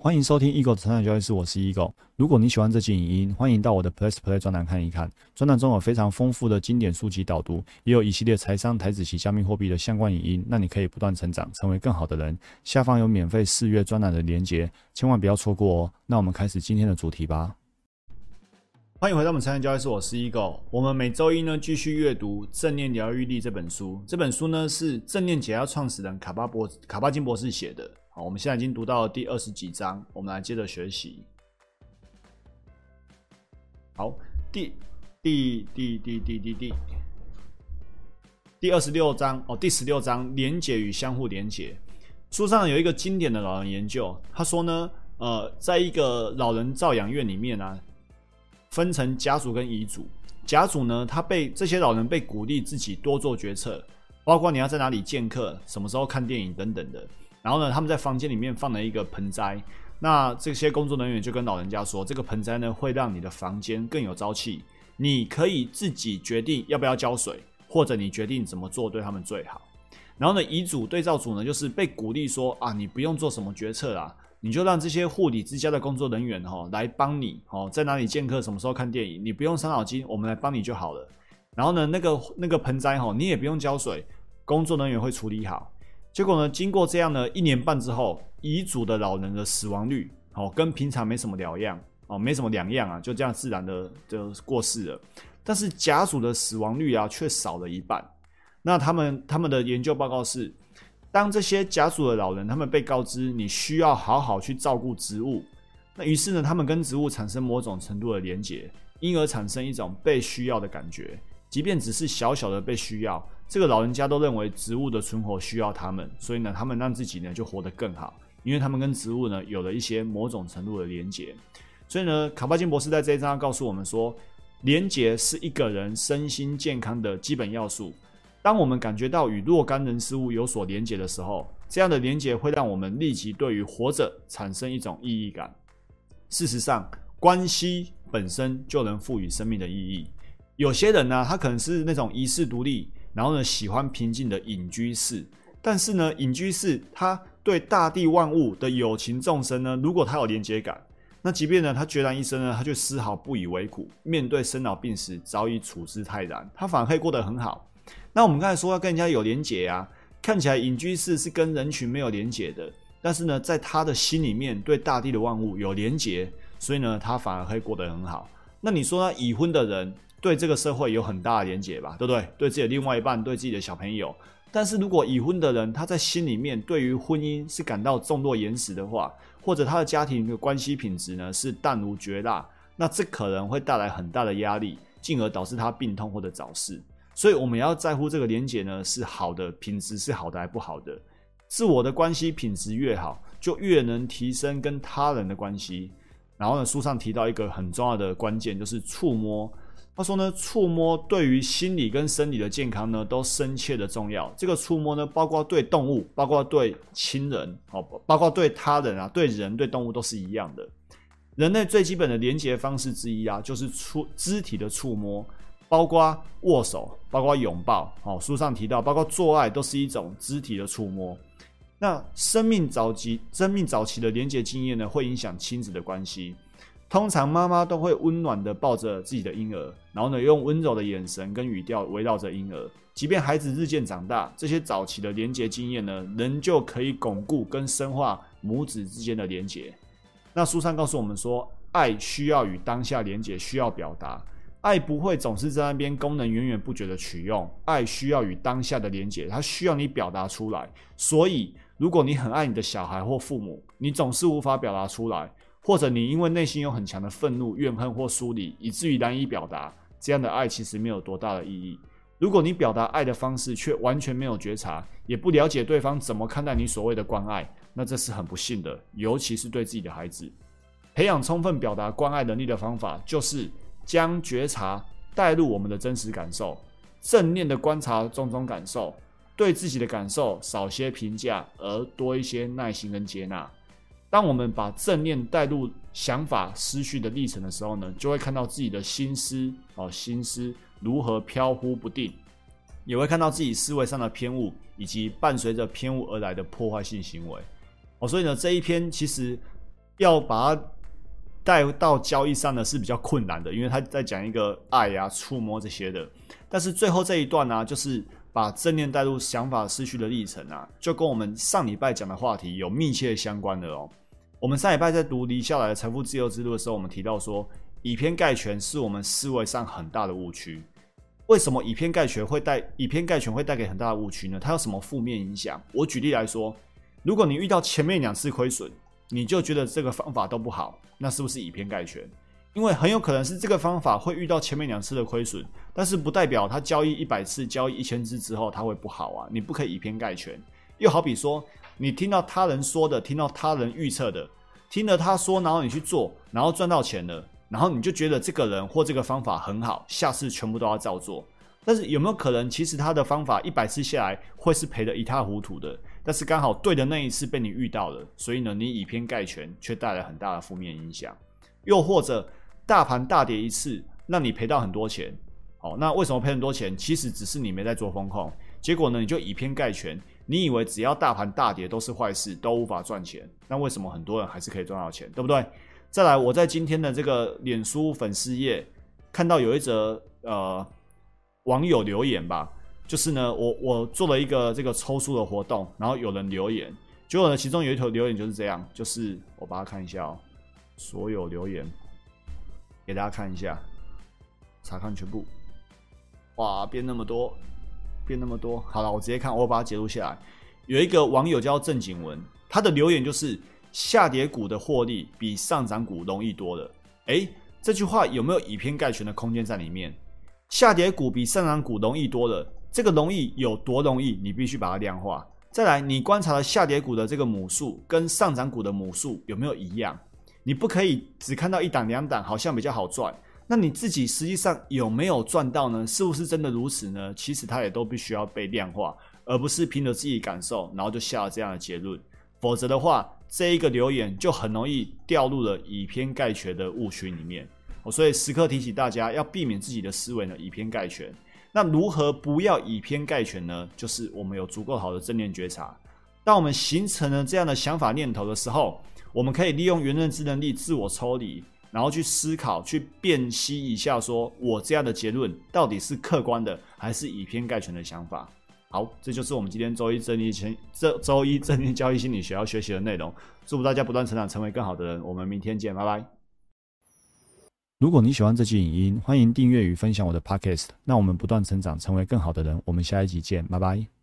欢迎收听 Eagle 的成长交易室，我是 Eagle。如果你喜欢这期影音，欢迎到我的 Plus Play 专栏看一看。专栏中有非常丰富的经典书籍导读，也有一系列财商、台子及加密货币的相关影音，让你可以不断成长，成为更好的人。下方有免费试阅专栏的连结，千万不要错过哦。那我们开始今天的主题吧。欢迎回到我们财商交易室，我是 Eagle。我们每周一呢继续阅读《正念疗愈力》这本书。这本书呢是正念解压创始人卡巴博卡巴金博士写的。我们现在已经读到第二十几章，我们来接着学习。好，第第第第第第第第二十六章哦，第十六章连结与相互连结。书上有一个经典的老人研究，他说呢，呃，在一个老人照养院里面呢，分成家族跟遗嘱。家族呢，他被这些老人被鼓励自己多做决策，包括你要在哪里见客、什么时候看电影等等的。然后呢，他们在房间里面放了一个盆栽。那这些工作人员就跟老人家说，这个盆栽呢会让你的房间更有朝气。你可以自己决定要不要浇水，或者你决定怎么做对他们最好。然后呢，遗嘱对照组呢就是被鼓励说啊，你不用做什么决策啦，你就让这些护理之家的工作人员哈来帮你哦，在哪里见客，什么时候看电影，你不用伤脑筋，我们来帮你就好了。然后呢，那个那个盆栽哈，你也不用浇水，工作人员会处理好。结果呢？经过这样的一年半之后，遗嘱的老人的死亡率哦，跟平常没什么两样哦，没什么两样啊，就这样自然的就过世了。但是甲属的死亡率啊，却少了一半。那他们他们的研究报告是，当这些甲属的老人他们被告知你需要好好去照顾植物，那于是呢，他们跟植物产生某种程度的连结，因而产生一种被需要的感觉，即便只是小小的被需要。这个老人家都认为植物的存活需要他们，所以呢，他们让自己呢就活得更好，因为他们跟植物呢有了一些某种程度的连结。所以呢，卡巴金博士在这一章告诉我们说，连结是一个人身心健康的基本要素。当我们感觉到与若干人事物有所连结的时候，这样的连结会让我们立即对于活着产生一种意义感。事实上，关系本身就能赋予生命的意义。有些人呢，他可能是那种遗世独立。然后呢，喜欢平静的隐居士，但是呢，隐居士他对大地万物的有情众生呢，如果他有连接感，那即便呢他孑然一身呢，他却丝毫不以为苦，面对生老病死早已处之泰然，他反而可以过得很好。那我们刚才说要跟人家有连结啊，看起来隐居士是跟人群没有连结的，但是呢，在他的心里面对大地的万物有连结，所以呢，他反而可以过得很好。那你说已婚的人？对这个社会有很大的连结吧，对不对？对自己的另外一半，对自己的小朋友。但是如果已婚的人他在心里面对于婚姻是感到重若岩石的话，或者他的家庭的关系品质呢是淡如绝蜡，那这可能会带来很大的压力，进而导致他病痛或者早逝。所以我们要在乎这个连结呢是好的品质是好的还不好的？自我的关系品质越好，就越能提升跟他人的关系。然后呢，书上提到一个很重要的关键就是触摸。他说呢，触摸对于心理跟生理的健康呢，都深切的重要。这个触摸呢，包括对动物，包括对亲人，哦，包括对他人啊，对人对动物都是一样的。人类最基本的连接方式之一啊，就是触肢体的触摸，包括握手，包括拥抱。哦，书上提到，包括做爱都是一种肢体的触摸。那生命早期、生命早期的连接经验呢，会影响亲子的关系。通常妈妈都会温暖的抱着自己的婴儿，然后呢，用温柔的眼神跟语调围绕着婴儿。即便孩子日渐长大，这些早期的连结经验呢，仍旧可以巩固跟深化母子之间的连结。那书上告诉我们说，爱需要与当下连结，需要表达。爱不会总是在那边功能源源不绝的取用，爱需要与当下的连结，它需要你表达出来。所以，如果你很爱你的小孩或父母，你总是无法表达出来。或者你因为内心有很强的愤怒、怨恨或疏离，以至于难以表达，这样的爱其实没有多大的意义。如果你表达爱的方式却完全没有觉察，也不了解对方怎么看待你所谓的关爱，那这是很不幸的，尤其是对自己的孩子。培养充分表达关爱能力的方法，就是将觉察带入我们的真实感受，正念的观察种种感受，对自己的感受少些评价，而多一些耐心跟接纳。当我们把正念带入想法、思绪的历程的时候呢，就会看到自己的心思哦，心思如何飘忽不定，也会看到自己思维上的偏误，以及伴随着偏误而来的破坏性行为哦。所以呢，这一篇其实要把它带到交易上呢是比较困难的，因为他在讲一个爱啊、触摸这些的。但是最后这一段呢，就是把正念带入想法失去的历程啊，就跟我们上礼拜讲的话题有密切相关的哦。我们上礼拜在读离下来的财富自由之路的时候，我们提到说，以偏概全是我们思维上很大的误区。为什么以偏概全会带以偏概全会带给很大的误区呢？它有什么负面影响？我举例来说，如果你遇到前面两次亏损，你就觉得这个方法都不好，那是不是以偏概全？因为很有可能是这个方法会遇到前面两次的亏损，但是不代表他交易一百次、交易一千次之后它会不好啊！你不可以以偏概全。又好比说，你听到他人说的，听到他人预测的，听了他说，然后你去做，然后赚到钱了。然后你就觉得这个人或这个方法很好，下次全部都要照做。但是有没有可能，其实他的方法一百次下来会是赔得一塌糊涂的？但是刚好对的那一次被你遇到了，所以呢，你以偏概全，却带来很大的负面影响。又或者大盘大跌一次，让你赔到很多钱。好，那为什么赔很多钱？其实只是你没在做风控，结果呢，你就以偏概全，你以为只要大盘大跌都是坏事，都无法赚钱。那为什么很多人还是可以赚到钱？对不对？再来，我在今天的这个脸书粉丝页看到有一则呃网友留言吧，就是呢，我我做了一个这个抽书的活动，然后有人留言，结果呢，其中有一条留言就是这样，就是我把它看一下哦，所有留言给大家看一下，查看全部，哇，变那么多，变那么多，好了，我直接看，我把它截录下来。有一个网友叫郑景文，他的留言就是。下跌股的获利比上涨股容易多了，诶，这句话有没有以偏概全的空间在里面？下跌股比上涨股容易多了，这个容易有多容易？你必须把它量化。再来，你观察了下跌股的这个母数跟上涨股的母数有没有一样？你不可以只看到一档两档好像比较好赚，那你自己实际上有没有赚到呢？是不是真的如此呢？其实它也都必须要被量化，而不是凭着自己感受，然后就下了这样的结论。否则的话，这一个留言就很容易掉入了以偏概全的误区里面。所以时刻提醒大家要避免自己的思维呢以偏概全。那如何不要以偏概全呢？就是我们有足够好的正念觉察。当我们形成了这样的想法念头的时候，我们可以利用原认知能力自我抽离，然后去思考、去辨析一下，说我这样的结论到底是客观的，还是以偏概全的想法。好，这就是我们今天周一正念前这周一正念交易心理学要学习的内容。祝福大家不断成长，成为更好的人。我们明天见，拜拜。如果你喜欢这期影音，欢迎订阅与分享我的 podcast。那我们不断成长，成为更好的人。我们下一集见，拜拜。